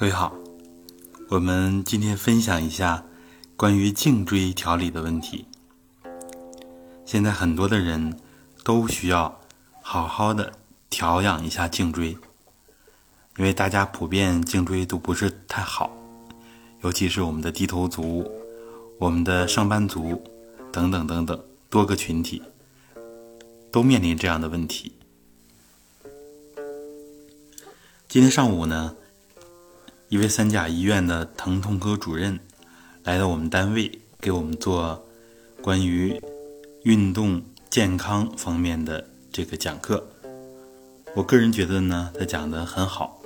各位好，我们今天分享一下关于颈椎调理的问题。现在很多的人都需要好好的调养一下颈椎，因为大家普遍颈椎都不是太好，尤其是我们的低头族、我们的上班族等等等等多个群体都面临这样的问题。今天上午呢？一位三甲医院的疼痛科主任来到我们单位，给我们做关于运动健康方面的这个讲课。我个人觉得呢，他讲的很好，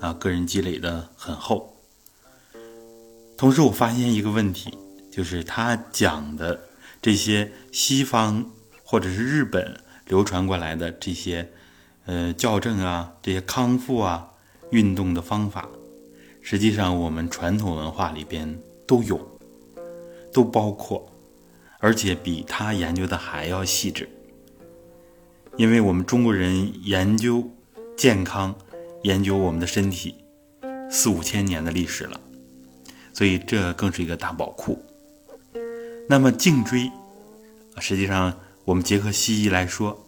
啊，个人积累的很厚。同时，我发现一个问题，就是他讲的这些西方或者是日本流传过来的这些呃校正啊、这些康复啊、运动的方法。实际上，我们传统文化里边都有，都包括，而且比他研究的还要细致。因为我们中国人研究健康、研究我们的身体四五千年的历史了，所以这更是一个大宝库。那么颈椎，实际上我们结合西医来说，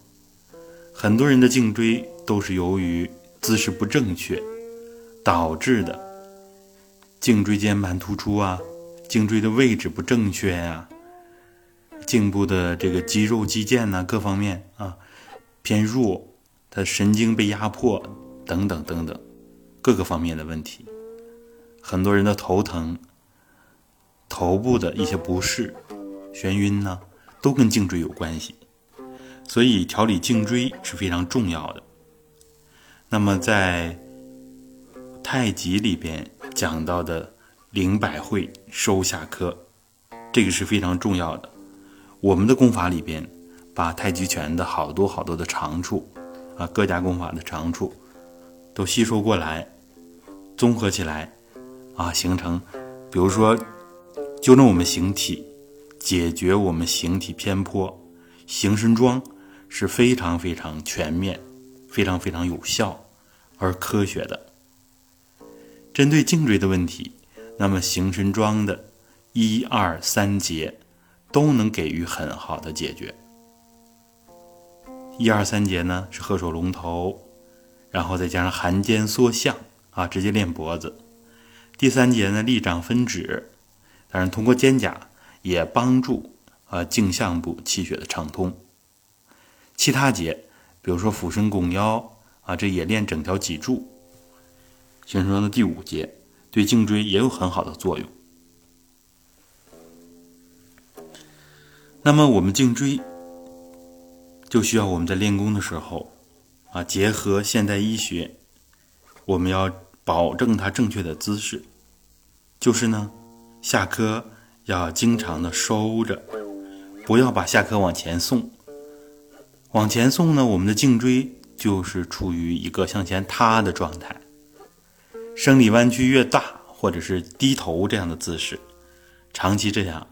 很多人的颈椎都是由于姿势不正确导致的。颈椎间盘突出啊，颈椎的位置不正确呀，颈部的这个肌肉肌腱呐，各方面啊偏弱，它神经被压迫等等等等，各个方面的问题，很多人的头疼、头部的一些不适、眩晕呢，都跟颈椎有关系，所以调理颈椎是非常重要的。那么在太极里边。讲到的灵百会收下髁，这个是非常重要的。我们的功法里边，把太极拳的好多好多的长处，啊，各家功法的长处，都吸收过来，综合起来，啊，形成，比如说，纠正我们形体，解决我们形体偏颇，形神桩是非常非常全面，非常非常有效而科学的。针对颈椎的问题，那么形神桩的一二三节都能给予很好的解决。一二三节呢是鹤首龙头，然后再加上含肩缩项啊，直接练脖子。第三节呢立掌分指，当然通过肩胛也帮助啊颈项部气血的畅通。其他节，比如说俯身拱腰啊，这也练整条脊柱。形成的第五节对颈椎也有很好的作用。那么我们颈椎就需要我们在练功的时候啊，结合现代医学，我们要保证它正确的姿势，就是呢，下颌要经常的收着，不要把下颌往前送。往前送呢，我们的颈椎就是处于一个向前塌的状态。生理弯曲越大，或者是低头这样的姿势，长期这样，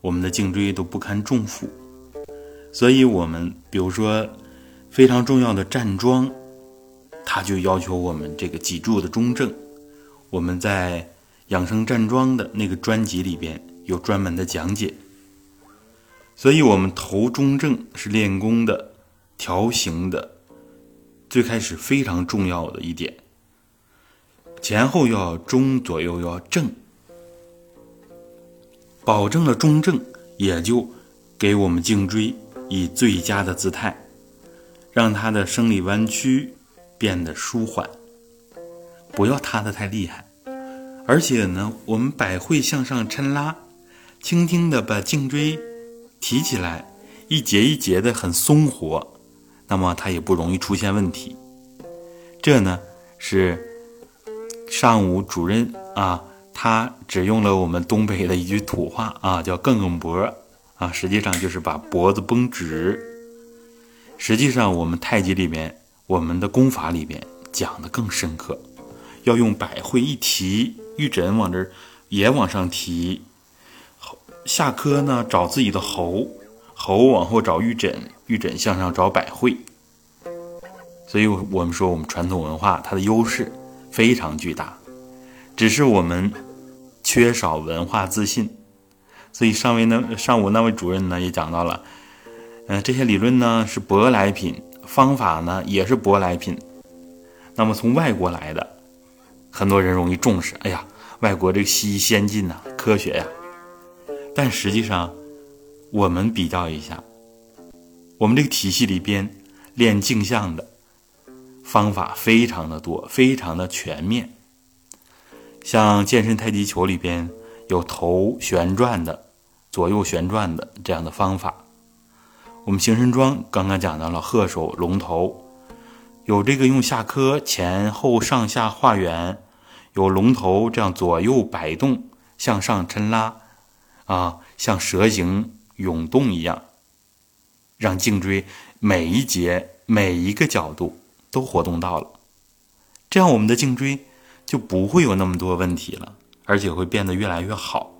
我们的颈椎都不堪重负。所以，我们比如说非常重要的站桩，它就要求我们这个脊柱的中正。我们在养生站桩的那个专辑里边有专门的讲解。所以，我们头中正是练功的调形的最开始非常重要的一点。前后要中，左右要正，保证了中正，也就给我们颈椎以最佳的姿态，让它的生理弯曲变得舒缓，不要塌的太厉害。而且呢，我们百会向上抻拉，轻轻的把颈椎提起来，一节一节的很松活，那么它也不容易出现问题。这呢是。上午主任啊，他只用了我们东北的一句土话啊，叫“梗梗脖”啊，实际上就是把脖子绷直。实际上，我们太极里面，我们的功法里边讲的更深刻，要用百会一提，玉枕往这也往上提，下颌呢找自己的喉，喉往后找玉枕，玉枕向上找百会。所以，我们说我们传统文化它的优势。非常巨大，只是我们缺少文化自信。所以上位那上午那位主任呢也讲到了，嗯，这些理论呢是舶来品，方法呢也是舶来品。那么从外国来的，很多人容易重视。哎呀，外国这个西医先进呐，科学呀。但实际上，我们比较一下，我们这个体系里边练镜像的方法非常的多，非常的全面。像健身太极球里边有头旋转的。左右旋转的这样的方法，我们形神桩刚刚讲到了鹤首龙头，有这个用下磕前后上下画圆，有龙头这样左右摆动，向上抻拉，啊，像蛇形涌动一样，让颈椎每一节每一个角度都活动到了，这样我们的颈椎就不会有那么多问题了，而且会变得越来越好。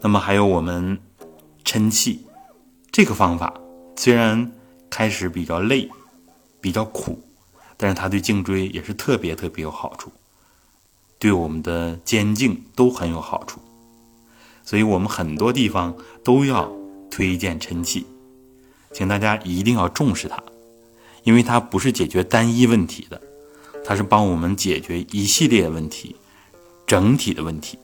那么还有我们抻气这个方法，虽然开始比较累、比较苦，但是它对颈椎也是特别特别有好处，对我们的肩颈都很有好处。所以我们很多地方都要推荐抻气，请大家一定要重视它，因为它不是解决单一问题的，它是帮我们解决一系列问题、整体的问题。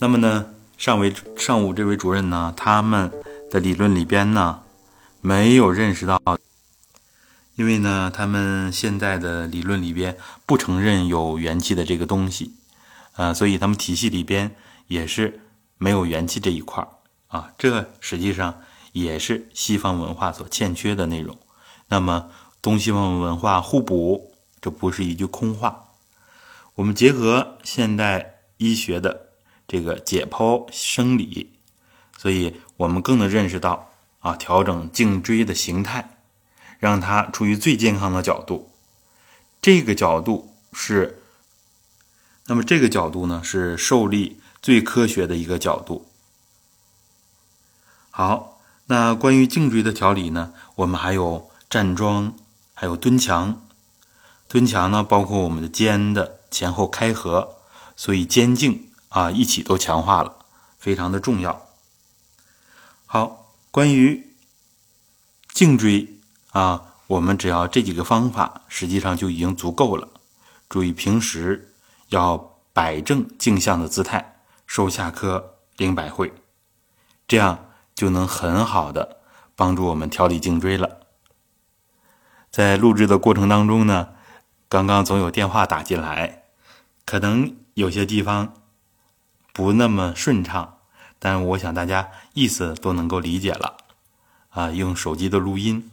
那么呢，上位上午这位主任呢，他们的理论里边呢，没有认识到，因为呢，他们现在的理论里边不承认有元气的这个东西，呃，所以他们体系里边也是没有元气这一块儿啊，这实际上也是西方文化所欠缺的内容。那么东西方文化互补，这不是一句空话。我们结合现代医学的。这个解剖生理，所以我们更能认识到啊，调整颈椎的形态，让它处于最健康的角度。这个角度是，那么这个角度呢是受力最科学的一个角度。好，那关于颈椎的调理呢，我们还有站桩，还有蹲墙。蹲墙呢，包括我们的肩的前后开合，所以肩颈。啊，一起都强化了，非常的重要。好，关于颈椎啊，我们只要这几个方法，实际上就已经足够了。注意平时要摆正镜像的姿态，收下颌，领百会，这样就能很好的帮助我们调理颈椎了。在录制的过程当中呢，刚刚总有电话打进来，可能有些地方。不那么顺畅，但我想大家意思都能够理解了，啊，用手机的录音，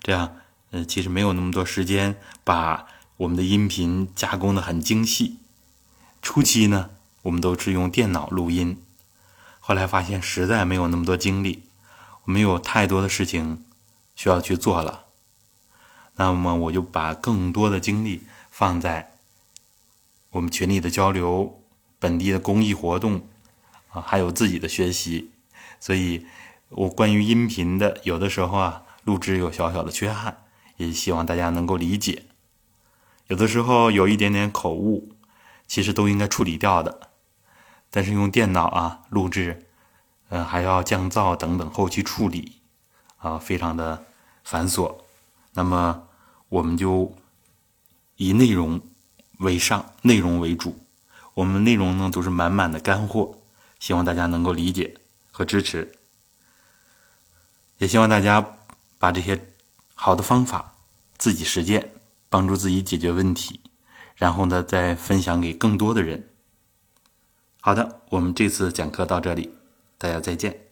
这样，呃，其实没有那么多时间把我们的音频加工的很精细。初期呢，我们都是用电脑录音，后来发现实在没有那么多精力，我们有太多的事情需要去做了，那么我就把更多的精力放在我们群里的交流。本地的公益活动啊，还有自己的学习，所以我关于音频的有的时候啊，录制有小小的缺憾，也希望大家能够理解。有的时候有一点点口误，其实都应该处理掉的，但是用电脑啊录制，呃还要降噪等等后期处理啊，非常的繁琐。那么我们就以内容为上，内容为主。我们内容呢都是满满的干货，希望大家能够理解和支持，也希望大家把这些好的方法自己实践，帮助自己解决问题，然后呢再分享给更多的人。好的，我们这次讲课到这里，大家再见。